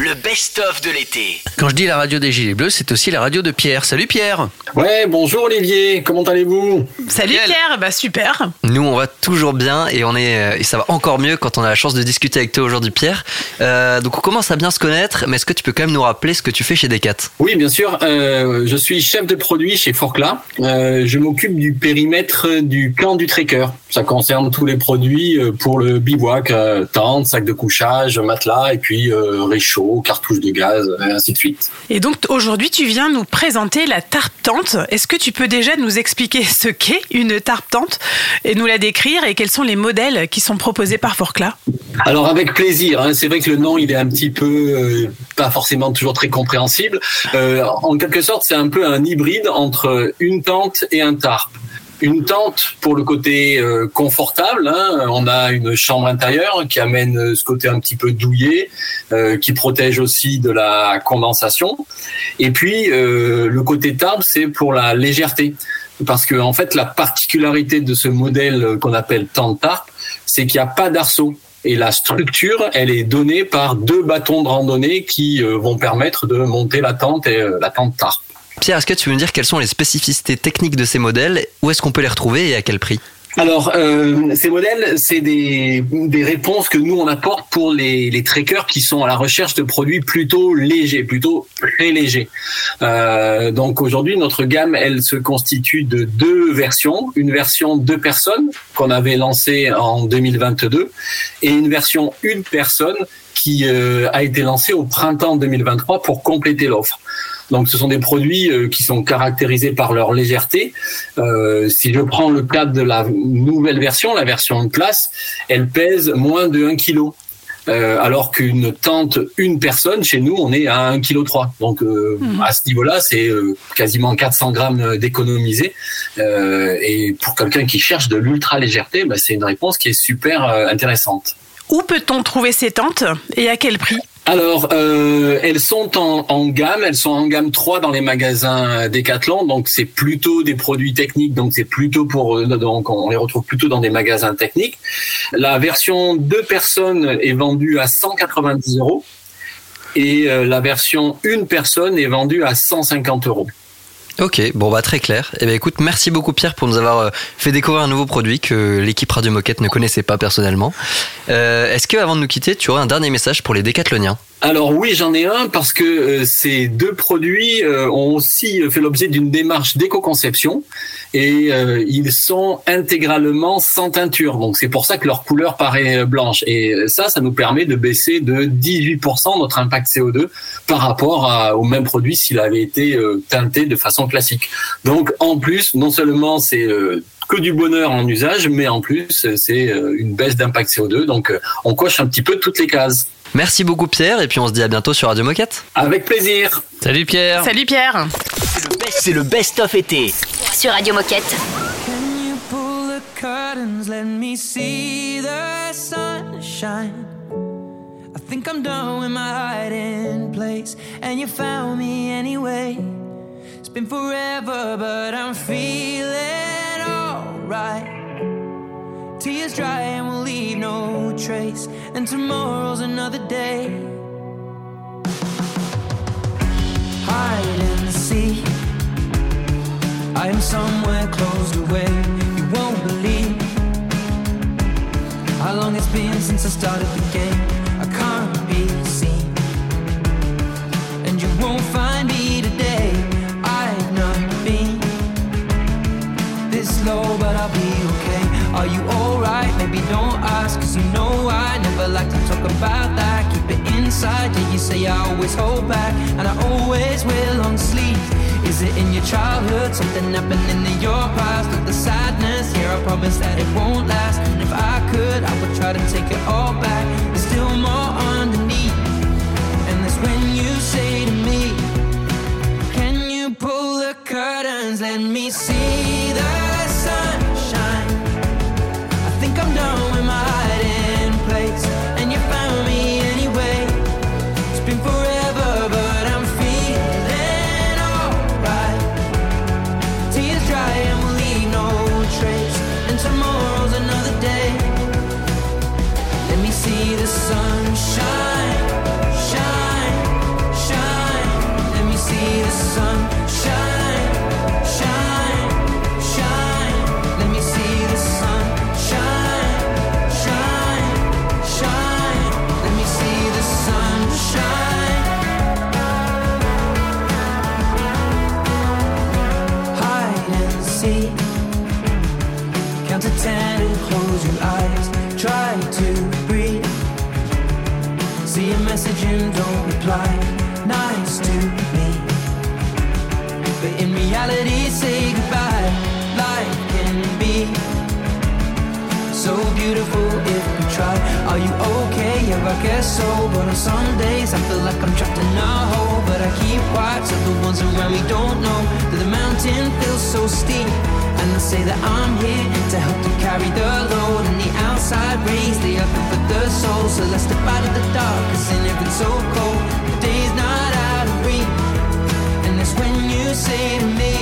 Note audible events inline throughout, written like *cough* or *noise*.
Le best-of de l'été. Quand je dis la radio des Gilets Bleus, c'est aussi la radio de Pierre. Salut Pierre Ouais, bonjour Olivier, comment allez-vous? Salut. Pierre, bah super. Nous, on va toujours bien et, on est, euh, et ça va encore mieux quand on a la chance de discuter avec toi aujourd'hui Pierre. Euh, donc on commence à bien se connaître, mais est-ce que tu peux quand même nous rappeler ce que tu fais chez Decat? Oui, bien sûr, euh, je suis chef de produit chez Forclaz. Euh, je m'occupe du périmètre du camp du trekker. Ça concerne tous les produits pour le bivouac, euh, tente, sac de couchage, matelas et puis euh, cartouches de gaz, et ainsi de suite. Et donc aujourd'hui, tu viens nous présenter la tarpe tente. Est-ce que tu peux déjà nous expliquer ce qu'est une tarpe tente et nous la décrire et quels sont les modèles qui sont proposés par Forclaz Alors avec plaisir, hein, c'est vrai que le nom il est un petit peu euh, pas forcément toujours très compréhensible. Euh, en quelque sorte, c'est un peu un hybride entre une tente et un tarp. Une tente pour le côté euh, confortable, hein, on a une chambre intérieure qui amène euh, ce côté un petit peu douillet, euh, qui protège aussi de la condensation. Et puis le côté tarp, c'est pour la légèreté, parce que en fait la particularité de ce modèle qu'on appelle tente tarp, c'est qu'il n'y a pas d'arceau. Et la structure, elle est donnée par deux bâtons de randonnée qui vont permettre de monter la tente et la tente tarp. Pierre, est-ce que tu veux me dire quelles sont les spécificités techniques de ces modèles? Où est-ce qu'on peut les retrouver et à quel prix? Alors, euh, ces modèles, c'est des, des réponses que nous, on apporte pour les, les trekkers qui sont à la recherche de produits plutôt légers, plutôt très légers. Euh, donc aujourd'hui, notre gamme, elle se constitue de deux versions. Une version deux personnes qu'on avait lancée en 2022 et une version une personne qui euh, a été lancée au printemps 2023 pour compléter l'offre. Donc, ce sont des produits euh, qui sont caractérisés par leur légèreté. Euh, si je prends le cas de la nouvelle version, la version de classe, elle pèse moins de 1 kg. Euh, alors qu'une tente, une personne, chez nous, on est à 1,3 kg. Donc euh, à ce niveau-là, c'est euh, quasiment 400 grammes d'économiser. Et pour quelqu'un qui cherche de l'ultra légèreté, bah, c'est une réponse qui est super intéressante. Où peut-on trouver ces tentes et à quel prix? Alors, euh, elles sont en, gamme, elles sont en gamme 3 dans les magasins Decathlon, donc c'est plutôt des produits techniques, donc c'est plutôt pour, euh, donc on les retrouve plutôt dans des magasins techniques. La version deux personnes est vendue à 190 euros et euh, la version une personne est vendue à 150 euros. Ok, bon bah très clair. Eh bien écoute, merci beaucoup Pierre pour nous avoir euh, fait découvrir un nouveau produit que l'équipe Radio Moquette ne connaissait pas personnellement. Euh, Est-ce que avant de nous quitter, tu aurais un dernier message pour les décathloniens? Alors oui, j'en ai un parce que euh, ces deux produits euh, ont aussi fait l'objet d'une démarche d'éco-conception et euh, ils sont intégralement sans teinture. Donc c'est pour ça que leur couleur paraît blanche. Et ça, ça nous permet de baisser de 18% notre impact CO2 par rapport à- au même produit s'il avait été teinté de façon classique. Donc en plus, non seulement c'est que du bonheur en usage, mais en plus c'est une baisse d'impact CO2. Donc on coche un petit peu toutes les cases. Merci beaucoup Pierre et puis on se dit à bientôt sur Radio Moquette. Avec plaisir. Salut Pierre Salut Pierre C'est le best-of été. Sur Radio Moquette. Can you pull the curtains? Let me see the sunshine. I think I'm done with my hiding place, and you found me anyway. It's been forever, but I'm feeling alright. Tears dry and we'll leave no trace, and tomorrow's another day. Hide and seek. I am somewhere closed away. You won't believe how long it's been since I started the game. I can't be seen, and you won't find me about that. Keep it inside, yeah, you say I always hold back, and I always will on sleep. Is it in your childhood? Something happening in your past with the sadness? Here, I promise that it won't last. And if I could, I would try to take it all back. There's still more underneath, and that's when you say to me, Can you pull the curtains? Let me see the Guess so But on some days I feel like I'm trapped in a hole But I keep wide to the ones around me don't know That the mountain feels so steep. And I say that I'm here to help to carry the load And the outside rays, they are good for the soul. So let's step out of the dark, cause in it's so cold. The day's not out of reach. And that's when you say to me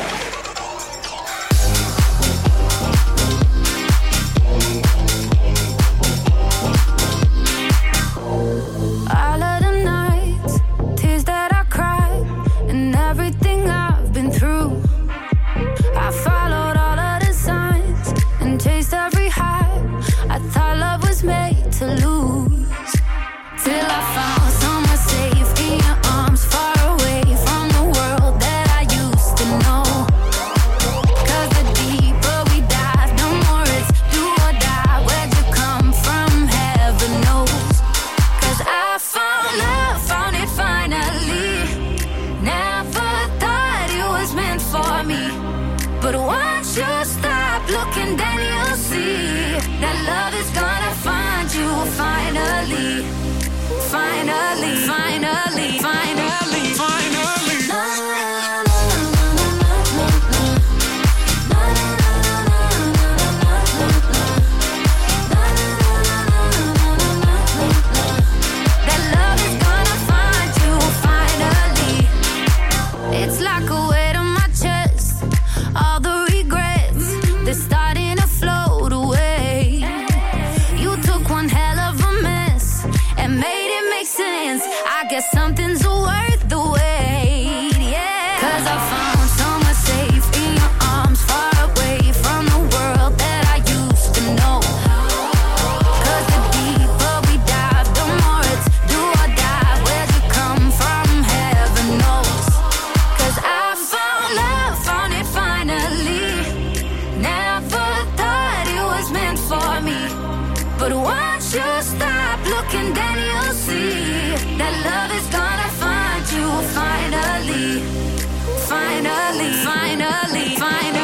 finally, finally, finally.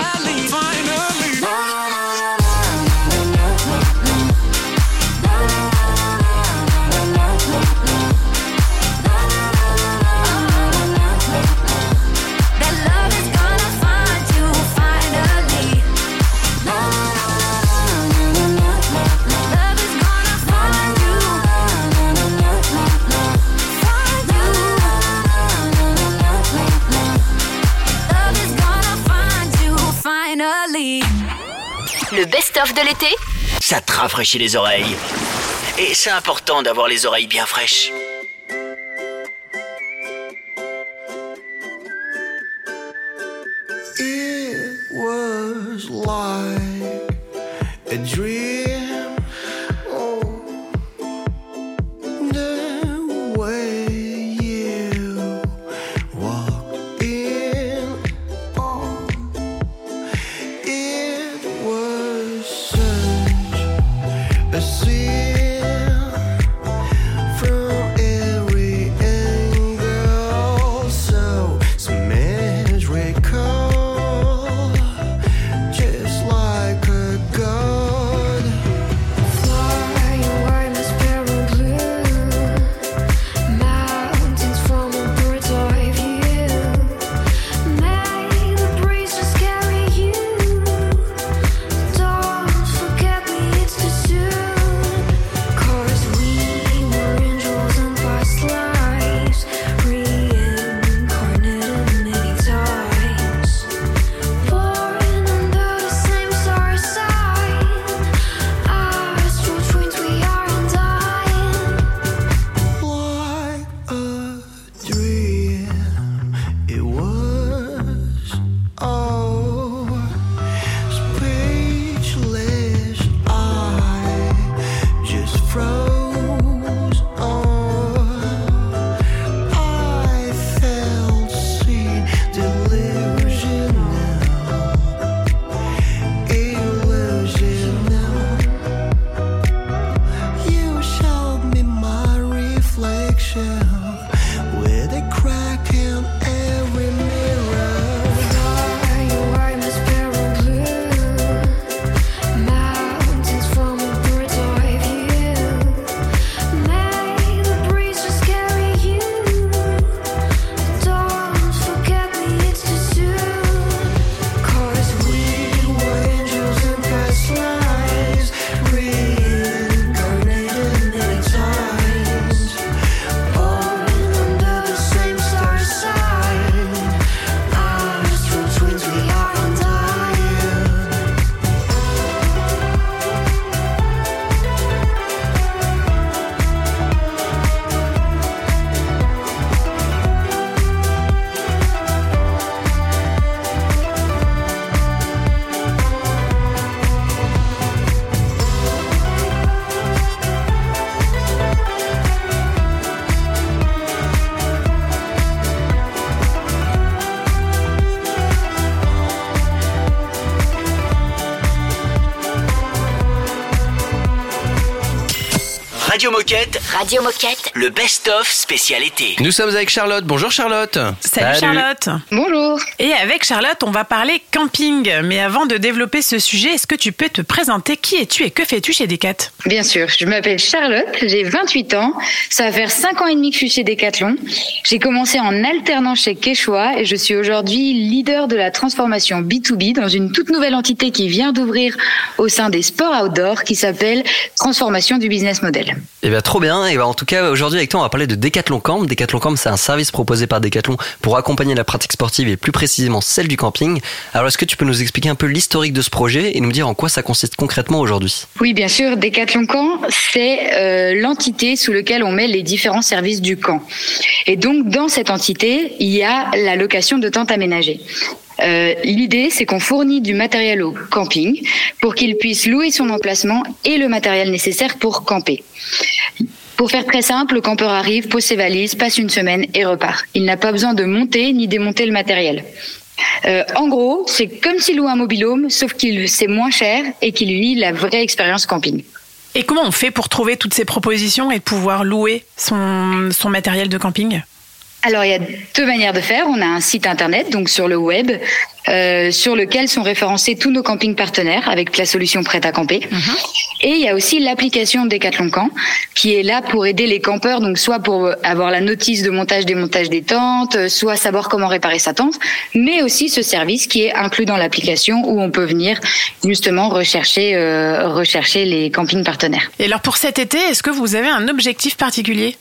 de l'été? Ça te rafraîchit les oreilles. Et c'est important d'avoir les oreilles bien fraîches. Moquette, Radio Moquette. le best-of spécial été. Nous sommes avec Charlotte. Bonjour Charlotte. Salut, Salut. Charlotte. Bonjour. Et avec Charlotte, on va parler camping. Mais avant de développer ce sujet, est-ce que tu peux te présenter Qui es-tu et que fais-tu chez Decat Bien sûr, je m'appelle Charlotte, j'ai 28 ans. Ça va faire 5 ans et demi que je suis chez Decathlon. J'ai commencé en alternant chez Quechua et je suis aujourd'hui leader de la transformation B2B dans une toute nouvelle entité qui vient d'ouvrir au sein des sports outdoor qui s'appelle Transformation du business model. Eh bien, trop bien. Et ben, en tout cas, aujourd'hui, avec toi, on va parler de Decathlon Camp. Decathlon Camp, c'est un service proposé par Decathlon pour accompagner la pratique sportive et plus précisément celle du camping. Alors, est-ce que tu peux nous expliquer un peu l'historique de ce projet et nous dire en quoi ça consiste concrètement aujourd'hui? Oui, bien sûr, Decathlon Camp, c'est euh, l'entité sous laquelle on met les différents services du camp. Et donc, dans cette entité, il y a la location de tentes aménagées. Euh, L'idée, c'est qu'on fournit du matériel au camping pour qu'il puisse louer son emplacement et le matériel nécessaire pour camper. Pour faire très simple, le campeur arrive, pose ses valises, passe une semaine et repart. Il n'a pas besoin de monter ni démonter le matériel. Euh, en gros, c'est comme s'il loue un mobilhome, sauf qu'il c'est moins cher et qu'il lie la vraie expérience camping. Et comment on fait pour trouver toutes ces propositions et pouvoir louer son matériel de camping? Alors, il y a deux manières de faire. On a un site internet, donc sur le web, euh, sur lequel sont référencés tous nos campings partenaires avec la solution prête à camper. Et il y a aussi l'application Decathlon Camp, qui est là pour aider les campeurs, donc soit pour avoir la notice de montage démontage des tentes, soit savoir comment réparer sa tente, mais aussi ce service qui est inclus dans l'application où on peut venir justement rechercher euh, rechercher les campings partenaires. Et alors pour cet été, est-ce que vous avez un objectif particulier?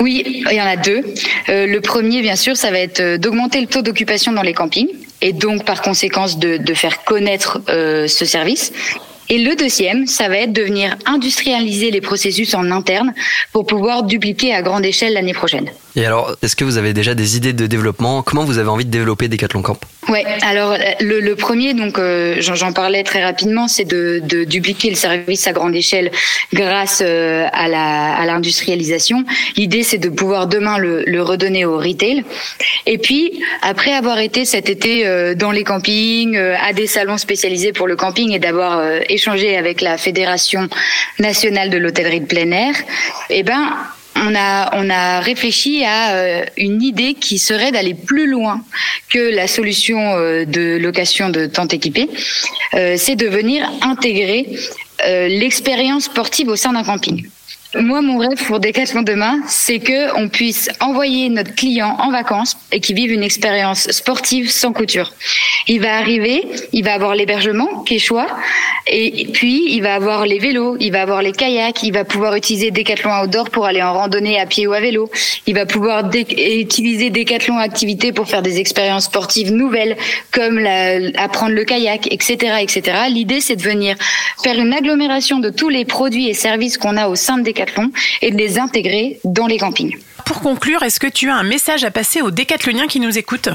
Oui, il y en a deux. Euh, le premier, bien sûr, ça va être euh, d'augmenter le taux d'occupation dans les campings et donc par conséquence de, faire connaître euh, ce service. Et le deuxième, ça va être de venir industrialiser les processus en interne pour pouvoir dupliquer à grande échelle l'année prochaine. Et alors, est-ce que vous avez déjà des idées de développement? Comment vous avez envie de développer Decathlon Camp? Ouais. Alors le, le premier, donc euh, j'en parlais très rapidement, c'est de, dupliquer le service à grande échelle grâce euh, à l'industrialisation. L'idée, c'est de pouvoir demain le, redonner au retail. Et puis après avoir été cet été euh, dans les campings, euh, à des salons spécialisés pour le camping et d'avoir euh, échangé avec la fédération nationale de l'hôtellerie de plein air, eh ben on a, on a réfléchi à euh, une idée qui serait d'aller plus loin que la solution euh, de location de tentes équipées. Euh, c'est de venir intégrer l'expérience sportive au sein d'un camping. Moi, mon rêve pour Decathlon demain, c'est que on puisse envoyer notre client en vacances et qu'il vive une expérience sportive sans couture. Il va arriver, il va avoir l'hébergement qui est choix, et puis il va avoir les vélos, il va avoir les kayaks, il va pouvoir utiliser Decathlon Outdoor pour aller en randonnée à pied ou à vélo. Il va pouvoir utiliser Decathlon Activité pour faire des expériences sportives nouvelles, comme apprendre le kayak, etc., etc. L'idée, c'est de venir faire une agglomération de tous les produits et services qu'on a au sein de Decathlon et de les intégrer dans les campings. Pour conclure, est-ce que tu as un message à passer aux décathloniens qui nous écoutent?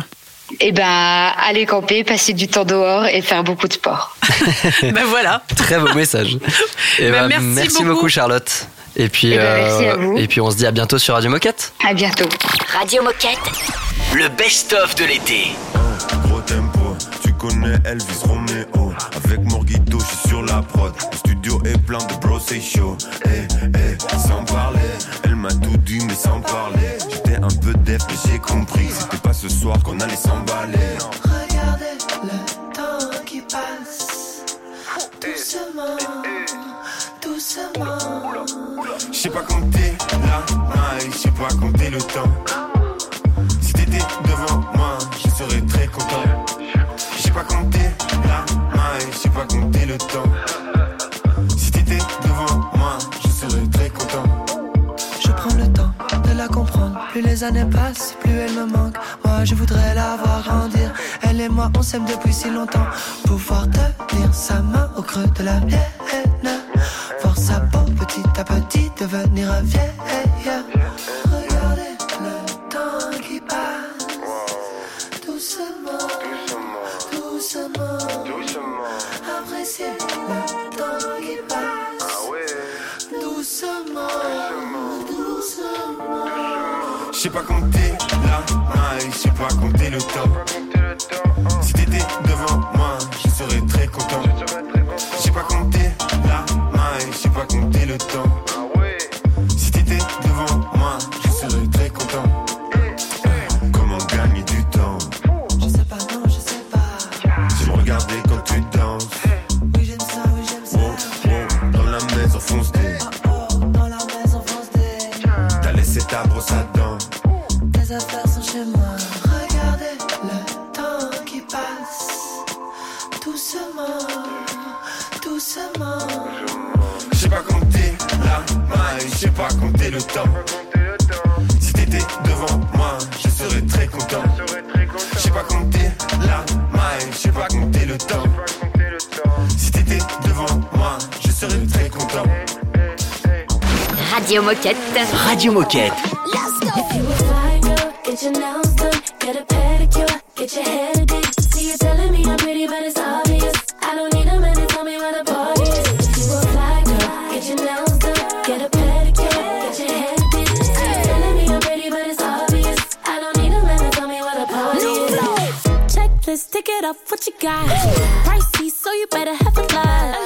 Eh ben, aller camper, passer du temps dehors et faire beaucoup de sport. *laughs* Ben voilà. Très beau message. *laughs* Et Bah, ben, merci beaucoup. beaucoup. Charlotte. Et puis, Eh ben, merci à euh, vous. et puis on se dit à bientôt sur Radio Moquette. À bientôt. Radio Moquette. Le best-of de l'été. Gros tempo, tu connais Elvis Romeo. Avec Morguito, je suis sur la prod. Le studio est plein de bros, c'est chaud. Eh, eh, parler, elle m'a tout dit, mais sans parler. J'étais un peu def, mais j'ai compris. que C'était pas ce soir qu'on allait s'emballer. Regardez le temps qui passe doucement, doucement. Je sais pas compter la maille, je sais pas compter le temps. Si t'étais devant moi, je serais très content. Je sais pas compter la maille, je sais pas compter le temps. Si t'étais devant moi, je serais très content. Plus les années passent, plus elle me manque. Moi, je voudrais la voir grandir. Elle et moi, on s'aime depuis si longtemps. Pouvoir tenir sa main au creux de la mienne. Voir sa peau petit à petit devenir vieille. Pas compter la maille, je sais pas compter le temps. Si t'étais devant moi, je serais très content. Je sais pas compter la maille, je sais pas compter le temps. Radio Moquette. Radio Moquette. If you a fly girl, get your nails done, get a pedicure, get your hair did. See you telling me I'm pretty, but it's obvious. I don't need a man to tell me where the party is. If you a fly girl, get your nails done, get a pedicure, get your hair did. See you telling me I'm pretty, but it's obvious. I don't need a man to tell me where the party is. Checklist, tick it off, what you got? Pricey, so you better have a lot.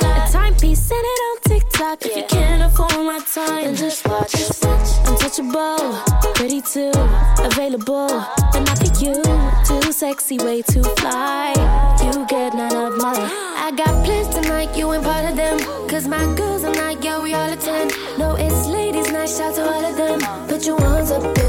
TikTok. If you can't afford my time, then just watch. Untouchable, pretty too, available. Then I pick you, too sexy, way too fly. You get none of mine. I got plans tonight, you ain't part of them. Cause my girls are not, yeah, we all attend. No, it's ladies' night, shout to all of them. Put your ones up in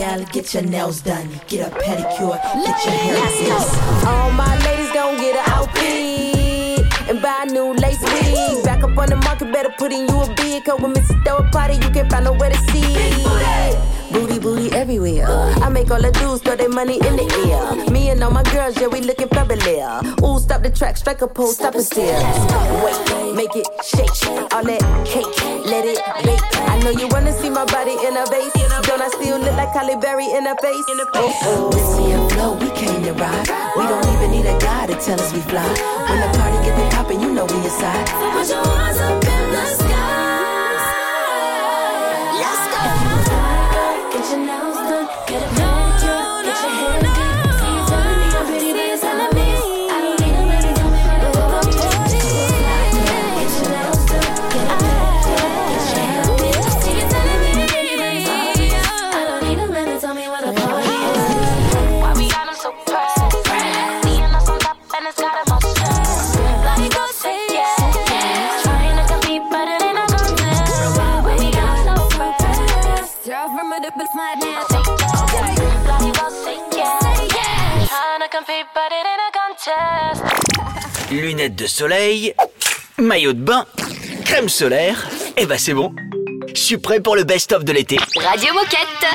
gal, get your nails done, get a pedicure, get your hair fixed. All my ladies gon' get an outfit and buy a new lace wig. Back up on the market, better put in you a bid. Cause when Mrs. throw a party, you can't find nowhere to sit. Booty, booty everywhere. I make all the dudes throw their money in the air. Me and all my girls, yeah, we looking fabulous. Ooh, stop the track, strike a pose, stop and stare. Wait, make it shake. All that cake, let it bake. I know you wanna see my body in a vase. Don't I still look like Halle Berry in a oh, face? Oh, Missy and Flo, we came to ride. We don't even need a guy to tell us we fly. When the party get the poppin', you know we inside. Put your hands up in the Lunettes de soleil, maillot de bain, crème solaire. Et bah c'est bon. Je suis prêt pour le best-of de l'été. Radio Moquette.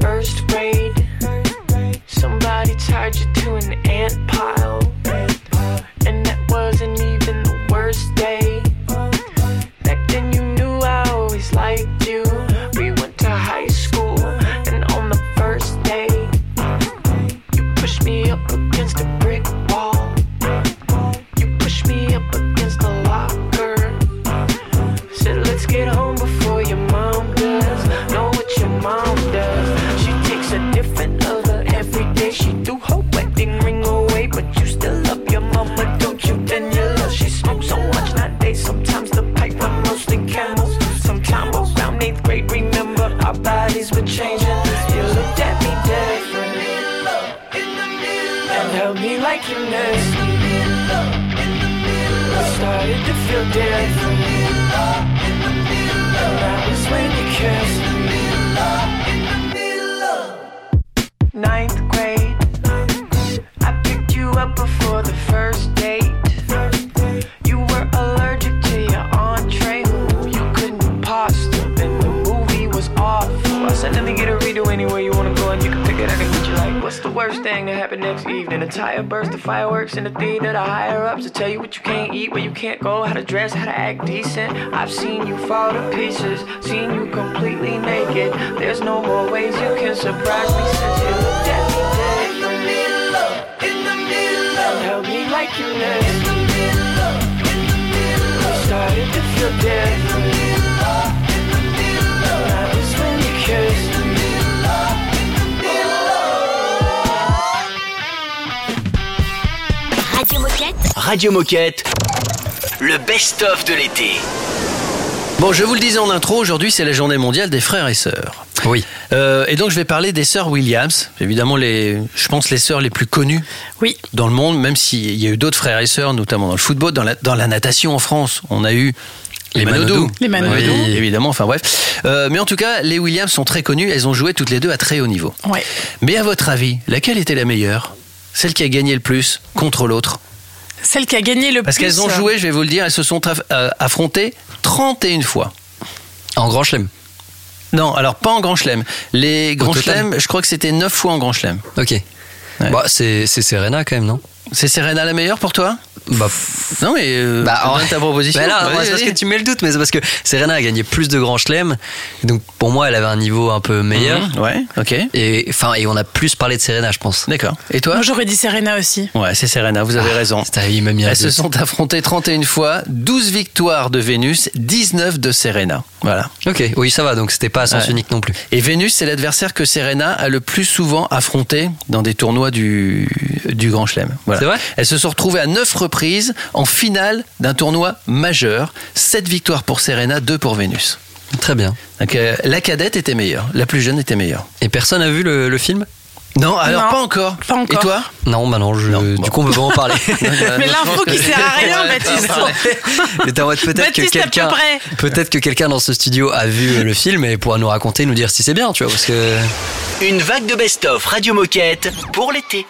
First grade, somebody you to an ant pile. And that wasn't even Radio Moquette, le best-of de l'été. Bon, je vous le disais en intro, aujourd'hui c'est la journée mondiale des frères et sœurs. Oui. Euh, et donc je vais parler des sœurs Williams, évidemment les, je pense les sœurs les plus connues Oui. dans le monde, même s'il y a eu d'autres frères et sœurs, notamment dans le football, dans la, dans la natation en France, on a eu les, Manodou. Les Manodou. Oui, évidemment, enfin bref. Euh, mais en tout cas, les Williams sont très connues, elles ont joué toutes les deux à très haut niveau. Ouais. Mais à votre avis, laquelle était la meilleure? Celle qui a gagné le plus contre l'autre? Celle qui a gagné le Parce plus. qu'elles ont joué, je vais vous le dire, elles se sont euh, affrontées 31 fois. En grand chelem. Non, alors pas en Grand Chelem. Les Grands total Chelem, je crois que c'était 9 fois en Grand Chelem. Ok. Bah, c'est c'est Serena quand même, non? C'est Serena la meilleure pour toi? Bah, Non, mais euh, Bah, ouais. ta proposition. Bah là, c'est parce que tu mets le doute, mais c'est parce que Serena a gagné plus de grands chelems. Donc pour moi, elle avait un niveau un peu meilleur. Mhm, ouais, ok. Et enfin, et on a plus parlé de Serena, je pense. D'accord. Et toi? Moi, j'aurais dit Serena aussi. Ouais, c'est Serena, vous avez Ah, raison. Un Elles se sont affrontées 31 fois, 12 victoires de Vénus, 19 de Serena. Voilà. Ok, oui, ça va. Donc c'était pas à sens Ouais. unique non plus. Et Vénus, c'est l'adversaire que Serena a le plus souvent affronté dans des tournois du, du Grand Chelem. Voilà. C'est vrai? Elles se sont retrouvées à 9 reprises en finale d'un tournoi majeur. 7 victoires pour Serena, 2 pour Vénus. Très bien. Donc, euh, la cadette était meilleure, la plus jeune était meilleure. Et personne a vu le, le film? Non, alors Non, pas encore. pas encore. Et toi? Non, bah non. Je, Non, du bon. coup, on peut pas en parler. *laughs* Mais l'info qui sert à rien, *laughs* Baptiste. Peut-être que quelqu'un, peut-être que quelqu'un dans ce studio a vu le film et pourra nous raconter, nous dire si c'est bien, tu vois, parce que Une vague de best-of Radio Moquette pour l'été.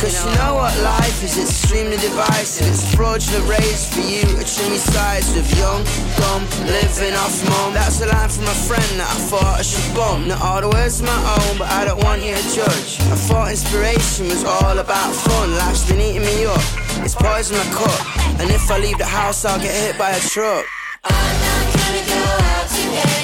Cause you know what life is, it's extremely divisive. It's fraudulent race for you trim your sides with young, dumb, living off mom. That's a line from a friend that I thought I should bump. Not all the words are my own, but I don't want you to judge. I thought inspiration was all about fun. Life's been eating me up. It's poison my cup. And if I leave the house, I'll get hit by a truck. In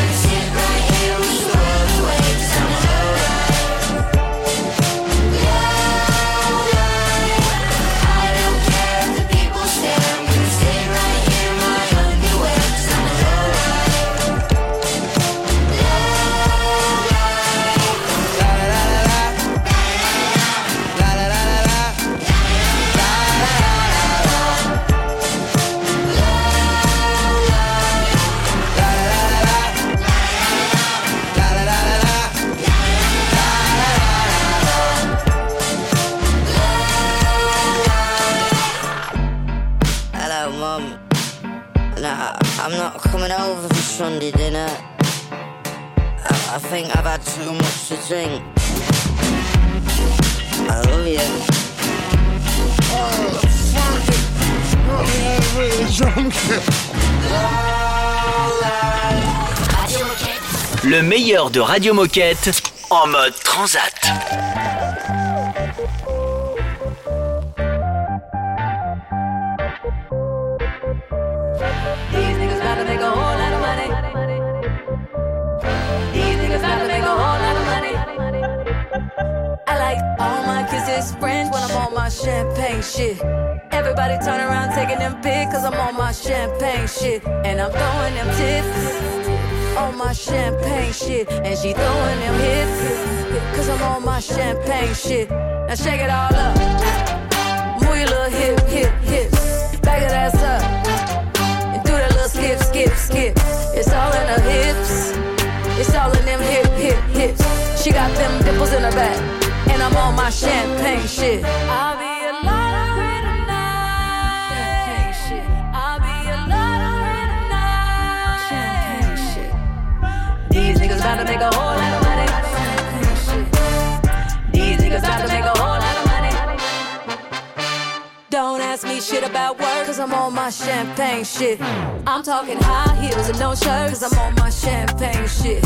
Le meilleur de Radio Moquette en mode transat. Like all my kisses French when I'm on my champagne shit. Everybody turn around taking them pics cause I'm on my champagne shit. And I'm throwing them tips on my champagne shit. And she throwing them hips cause I'm on my champagne shit. Now shake it all up. Move your little hip, hip, hips. Back it ass up and do that little skip, skip, skip. It's all in her hips. It's all in them hip, hip, hips. She got them dimples in her back, and I'm on my champagne shit. I'll be a lot of red tonight. Champagne shit. I'll be a lot of red tonight. Champagne shit. These niggas about to make a whole lot of money. These niggas about to make a whole lot of money. Don't ask me shit about work, cause I'm on my champagne shit. I'm talking high heels and no shirts, cause I'm on my champagne shit.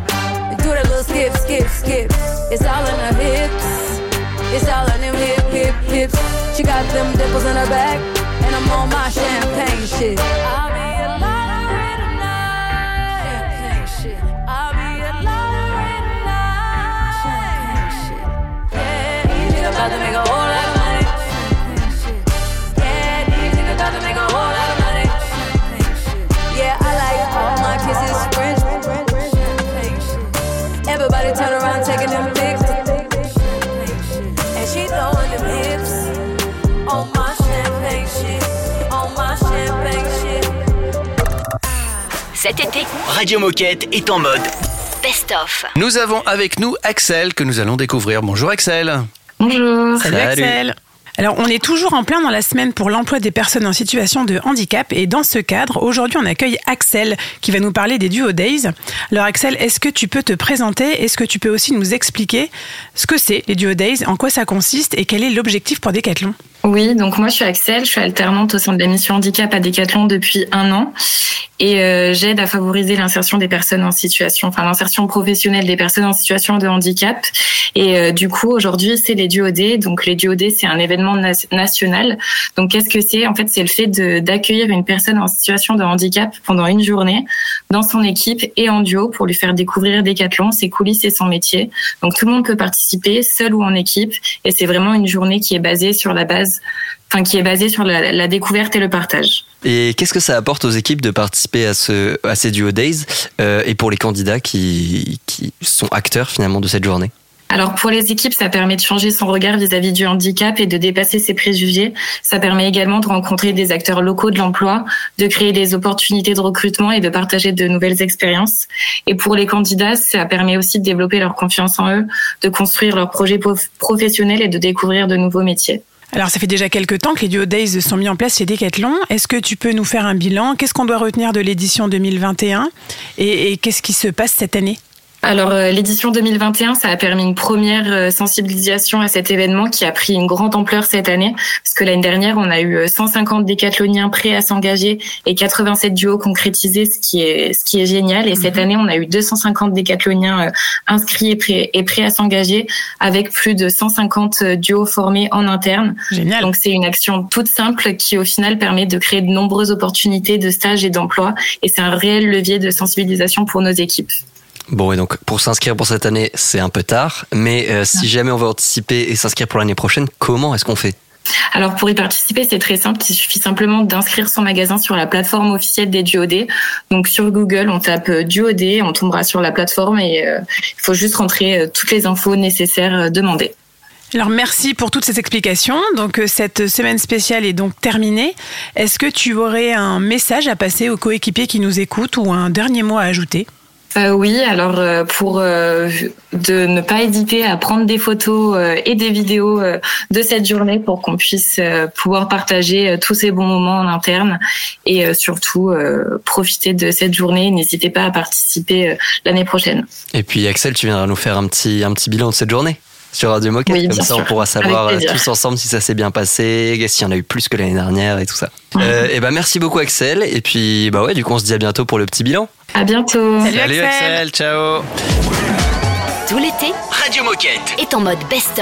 Do that little skip, skip, skip. It's all in her hips. It's all in them hip, hip, hips. She got them dimples in her back. And I'm on my champagne shit. I'll be a lottery tonight. Shit. I'll be a lottery tonight. Yeah, niggas about to make a Cet été, Radio Moquette est en mode Best of. Nous avons avec nous Axel que nous allons découvrir. Bonjour Axel. Bonjour. Salut, Salut. Axel. Alors, on est toujours en plein dans la semaine pour l'emploi des personnes en situation de handicap et dans ce cadre, aujourd'hui, on accueille Axel qui va nous parler des Duo Days. Alors, Axel, est-ce que tu peux te présenter? Est-ce que tu peux aussi nous expliquer ce que c'est les Duo Days, en quoi ça consiste? Et quel est l'objectif pour Decathlon? Oui, donc moi je suis Axel, je suis alternante au sein de la mission handicap à Decathlon depuis un an et euh, j'aide à favoriser l'insertion des personnes en situation, enfin l'insertion professionnelle des personnes en situation de handicap. Et euh, du coup aujourd'hui c'est les duodés, donc les duodés c'est un événement na- national. Donc qu'est-ce que c'est? En fait c'est le fait d'accueillir une personne en situation de handicap pendant une journée dans son équipe et en duo pour lui faire découvrir Decathlon, ses coulisses et son métier. Donc tout le monde peut participer, seul ou en équipe, et c'est vraiment une journée qui est basée sur la base, enfin qui est basée sur la, la découverte et le partage. Et qu'est-ce que ça apporte aux équipes de participer à, ce, à ces Duo Days euh, et pour les candidats qui, qui sont acteurs finalement de cette journée? Alors pour les équipes, ça permet de changer son regard vis-à-vis du handicap et de dépasser ses préjugés. Ça permet également de rencontrer des acteurs locaux de l'emploi, de créer des opportunités de recrutement et de partager de nouvelles expériences. Et pour les candidats, ça permet aussi de développer leur confiance en eux, de construire leur projet prof- professionnel et de découvrir de nouveaux métiers. Alors, ça fait déjà quelques temps que les Duo sont mis en place chez Decathlon. Est-ce que tu peux nous faire un bilan? Qu'est-ce qu'on doit retenir de l'édition 2021 Et, et qu'est-ce qui se passe cette année? Alors euh, l'édition 2021, ça a permis une première euh, sensibilisation à cet événement qui a pris une grande ampleur cette année, parce que l'année dernière, on a eu euh, 150 décathloniens prêts à s'engager et 87 duos concrétisés, ce qui est ce qui est génial. Et cette année, on a eu 250 décathloniens euh, inscrits et prêts, et prêts à s'engager, avec plus de 150 duos formés en interne. Génial. Donc c'est une action toute simple qui au final permet de créer de nombreuses opportunités de stage et d'emploi, et c'est un réel levier de sensibilisation pour nos équipes. Bon, et donc pour s'inscrire pour cette année, c'est un peu tard, mais euh, si jamais on veut anticiper et s'inscrire pour l'année prochaine, comment est-ce qu'on fait? Alors pour y participer, c'est très simple. Il suffit simplement d'inscrire son magasin sur la plateforme officielle des Duodés. Donc sur Google, on tape euh, Duodé, on tombera sur la plateforme et euh, il faut juste rentrer toutes les infos nécessaires demandées. Alors merci pour toutes ces explications. Donc cette semaine spéciale est donc terminée. Est-ce que tu aurais un message à passer aux coéquipiers qui nous écoutent ou un dernier mot à ajouter? Euh, oui, alors euh, pour euh, de ne pas hésiter à prendre des photos et des vidéos de cette journée pour qu'on puisse pouvoir partager tous ces bons moments en interne et surtout profiter de cette journée. N'hésitez pas à participer l'année prochaine. Et puis Axel, tu viendras nous faire un petit, un petit bilan de cette journée sur Radio Moquette. Oui, Comme ça, on pourra savoir euh, tous ensemble si ça s'est bien passé, s'il y en a eu plus que l'année dernière et tout ça. Euh, et ben merci beaucoup Axel. Et puis bah ouais, du coup on se dit à bientôt pour le petit bilan. À bientôt. Salut, Axel. ciao. Tout l'été Radio Moquette. est en mode Best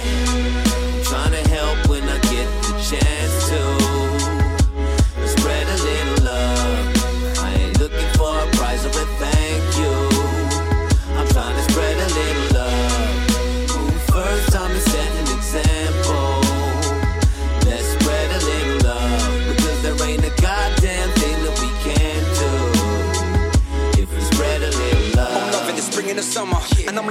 I'm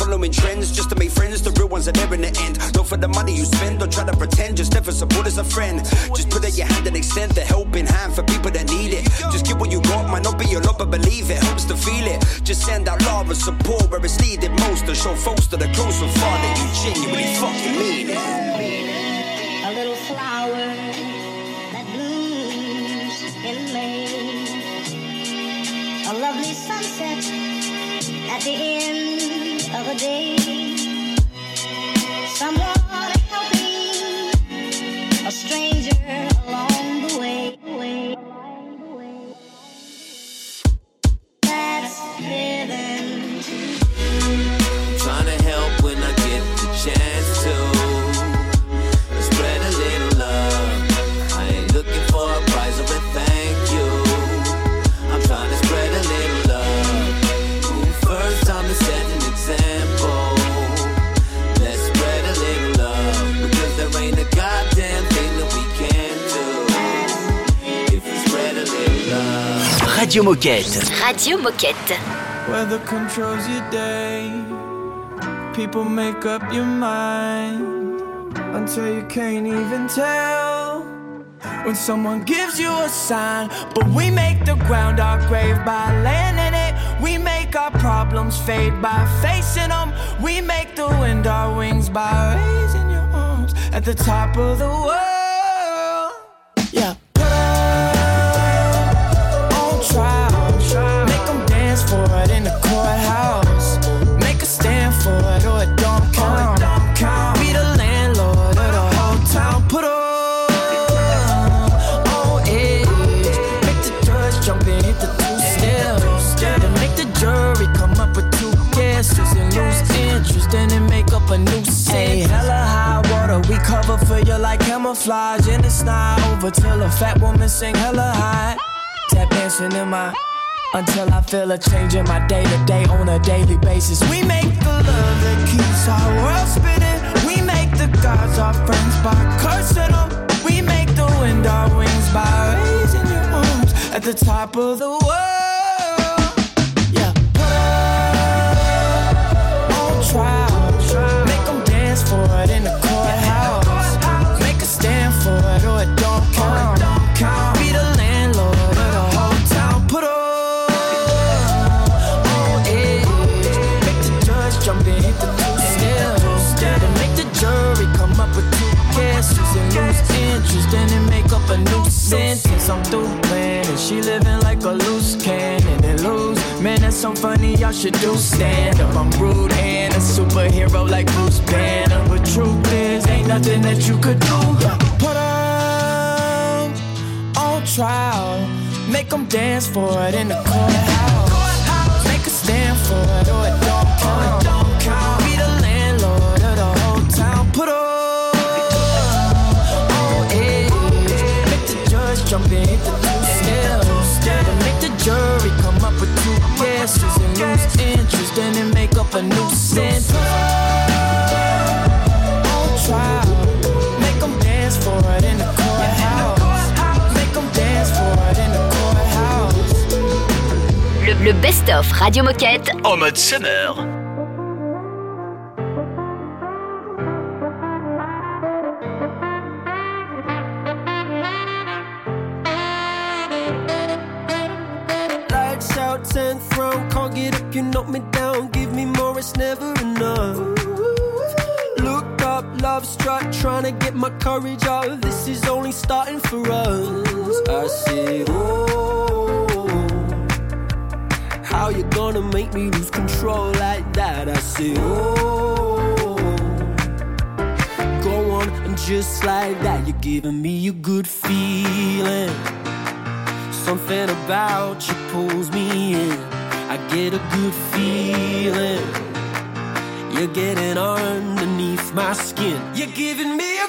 following trends just to make friends. The real ones are there in the end. Don't for the money you spend, don't try to pretend. Just never support as a friend. Just put out your hand and extend the helping hand for people that need it. Just give what you got, might not be a lot, but believe it helps to feel it. Just send out love and support where it's needed most. To show folks that are close and far that you genuinely fucking mean it. A little flower that blooms in May. A lovely sunset at the end of a day. Someone Radio Moquette. Radio Moquette. Weather controls your day. People make up your mind until you can't even tell. When someone gives you a sign, but we make the ground our grave by laying in it. We make our problems fade by facing them. We make the wind our wings by raising your arms at the top of the world. Yeah. Like camouflage. And it's not over till a fat woman sing hella high. Tap dancing in my until I feel a change in my day to day on a daily basis. We make the love that keeps our world spinning. We make the gods our friends by cursing them. We make the wind our wings by raising your arms at the top of the world. I'm through playing. She living like a loose cannon and lose. Man, that's so funny. Y'all should do stand up. I'm rude and a superhero like Bruce Banner. But truth is, ain't nothing that you could do. Put 'em on trial, make them dance for it in the courthouse. Make a stand for it or it don't count. Guesses and lose interest, then they make up a new sentence. On trial, make 'em dance for it in the courthouse. Make 'em dance for it in the courthouse. Le, le best-of Radio Moquette. En mode summer. Knock me down. Give me more, it's never enough. Look up, love struck, trying to get my courage up. This is only starting for us. I said, oh, how you gonna make me lose control like that? I said, oh, go on, and just like that, you're giving me a good feeling. Something about you pulls me in. I get a good feeling. You're getting underneath my skin. You're giving me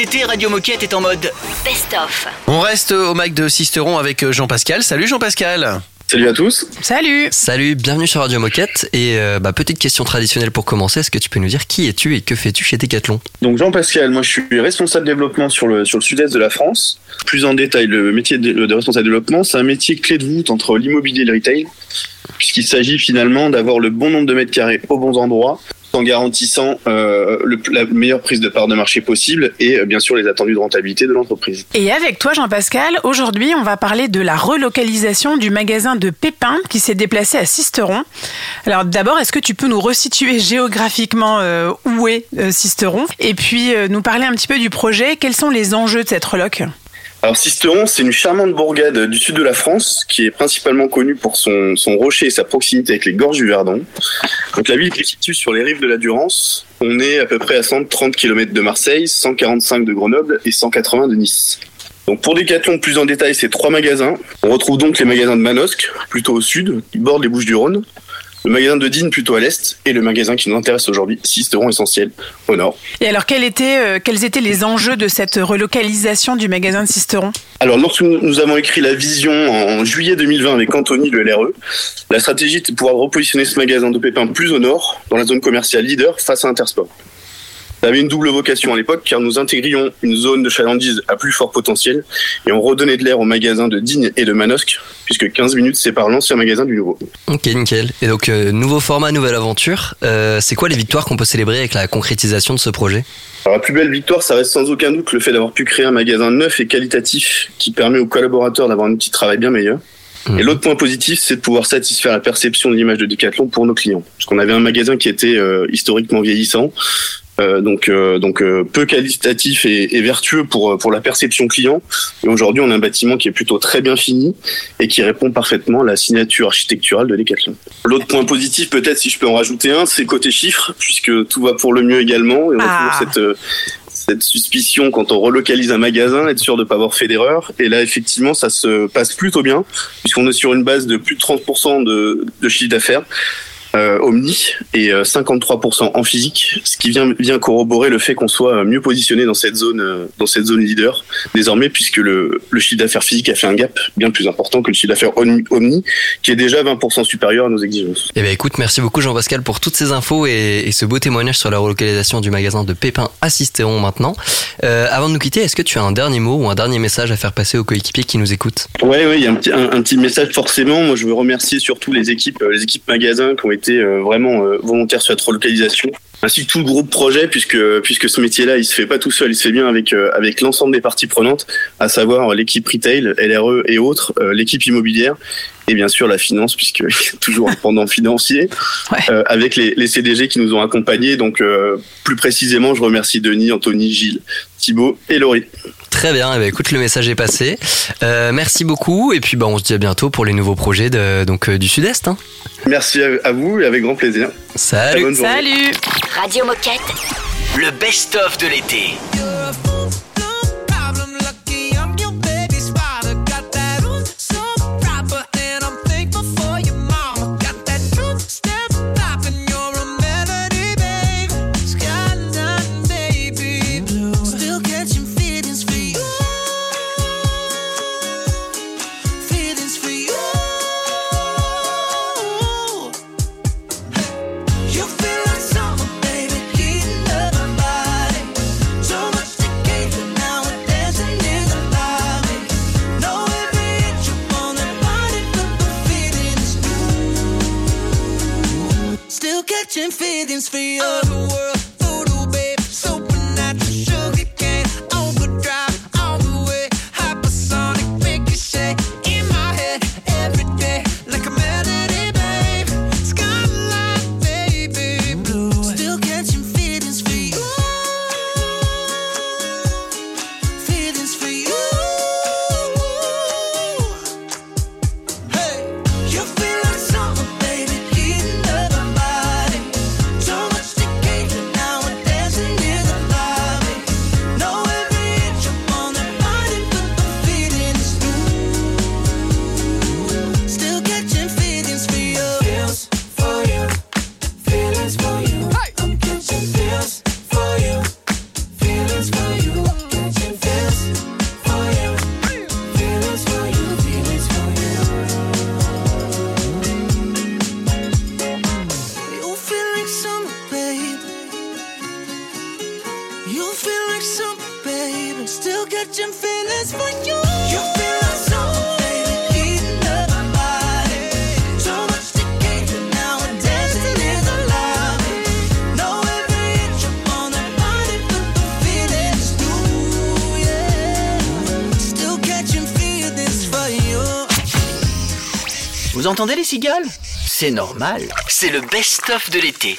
Cet été, Radio Moquette est en mode Best-of. On reste au Mac de Sisteron avec euh, Jean-Pascal. Salut Jean-Pascal. Salut à tous. Salut. Salut, bienvenue sur Radio Moquette. Et euh, bah, petite question traditionnelle pour commencer, est-ce que tu peux nous dire qui es-tu et que fais-tu chez Decathlon? Donc Jean-Pascal, moi je suis responsable développement sur le, sur le sud-est de la France. Plus en détail, le métier de, de responsable développement, c'est un métier clé de voûte entre l'immobilier et le retail, puisqu'il s'agit finalement d'avoir le bon nombre de mètres carrés aux bons endroits en garantissant euh, la meilleure prise de part de marché possible et euh, bien sûr les attendus de rentabilité de l'entreprise. Et avec toi, Jean-Pascal, aujourd'hui, on va parler de la relocalisation du magasin de Pépin qui s'est déplacé à Sisteron. Alors d'abord, est-ce que tu peux nous resituer géographiquement euh, où est Sisteron? Et puis nous parler un petit peu du projet Quels sont les enjeux de cette reloc Alors Sisteron, c'est une charmante bourgade du sud de la France qui est principalement connue pour son, son rocher et sa proximité avec les gorges du Verdon. Donc la ville qui se situe sur les rives de la Durance, on est à peu près à 130 km de Marseille, 145 de Grenoble et 180 de Nice. Donc pour Decathlon plus en détail, c'est trois magasins. On retrouve donc les magasins de Manosque, plutôt au sud, qui bordent les Bouches du Rhône, le magasin de Digne plutôt à l'est, et le magasin qui nous intéresse aujourd'hui, Sisteron Essentiel, au nord. Et alors, quels étaient, euh, quels étaient les enjeux de cette relocalisation du magasin de Sisteron Alors, lorsque nous nous avons écrit la vision en juillet 2020 avec Anthony, le LRE, la stratégie était de pouvoir repositionner ce magasin de Pépin plus au nord, dans la zone commerciale leader, face à Intersport. Ça avait une double vocation à l'époque, car nous intégrions une zone de chalandise à plus fort potentiel, et on redonnait de l'air aux magasins de Digne et de Manosque, puisque 15 minutes séparent l'ancien magasin du nouveau. Ok, nickel. Et donc, euh, nouveau format, nouvelle aventure. Euh, c'est quoi les victoires qu'on peut célébrer avec la concrétisation de ce projet? Alors, la plus belle victoire, ça reste sans aucun doute le fait d'avoir pu créer un magasin neuf et qualitatif qui permet aux collaborateurs d'avoir un de travail bien meilleur. Et l'autre point positif, c'est de pouvoir satisfaire la perception de l'image de Decathlon pour nos clients. Parce qu'on avait un magasin qui était euh, historiquement vieillissant, donc euh, donc euh, peu qualitatif et, et vertueux pour pour la perception client. Et aujourd'hui, on a un bâtiment qui est plutôt très bien fini et qui répond parfaitement à la signature architecturale de Decathlon. L'autre point positif, peut-être si je peux en rajouter un, c'est côté chiffres, puisque tout va pour le mieux également. Et on a Ah. toujours cette euh, cette suspicion quand on relocalise un magasin, être sûr de pas avoir fait d'erreur. Et là, effectivement, ça se passe plutôt bien, puisqu'on est sur une base de plus de 30% de, de chiffre d'affaires. Euh, Omni et euh, 53% en physique, ce qui vient vient corroborer le fait qu'on soit mieux positionné dans cette zone euh, dans cette zone leader désormais puisque le, le chiffre d'affaires physique a fait un gap bien plus important que le chiffre d'affaires Omni, qui est déjà 20% supérieur à nos exigences. Eh bien écoute, merci beaucoup Jean-Pascal pour toutes ces infos et, et ce beau témoignage sur la relocalisation du magasin de Pépin à Sisteron maintenant. Euh, avant de nous quitter, est-ce que tu as un dernier mot ou un dernier message à faire passer aux coéquipiers qui nous écoutent? Ouais, ouais, il y a un petit, un, un petit message forcément. Moi, je veux remercier surtout les équipes, euh, les équipes magasins qui ont été euh, vraiment euh, volontaires sur cette relocalisation, ainsi que tout le groupe projet, puisque puisque ce métier-là, il se fait pas tout seul, il se fait bien avec euh, avec l'ensemble des parties prenantes, à savoir l'équipe retail, LRE et autres, euh, l'équipe immobilière. Et bien sûr la finance, puisque *laughs* il y a toujours un pendant financier, *laughs* euh, avec les, les CDG qui nous ont accompagnés. Donc euh, plus précisément, je remercie Denis, Anthony, Gilles, Thibaut et Laurie. Très bien, eh bien, écoute, le message est passé. Euh, merci beaucoup et puis bah, on se dit à bientôt pour les nouveaux projets de, donc, euh, du Sud-Est. hein. Merci à, vous et avec grand plaisir. Salut. Bonne. Salut Radio Moquette. Le best-of de l'été. catching feelings for your world entendez les cigales C'est normal, c'est le best-of de l'été.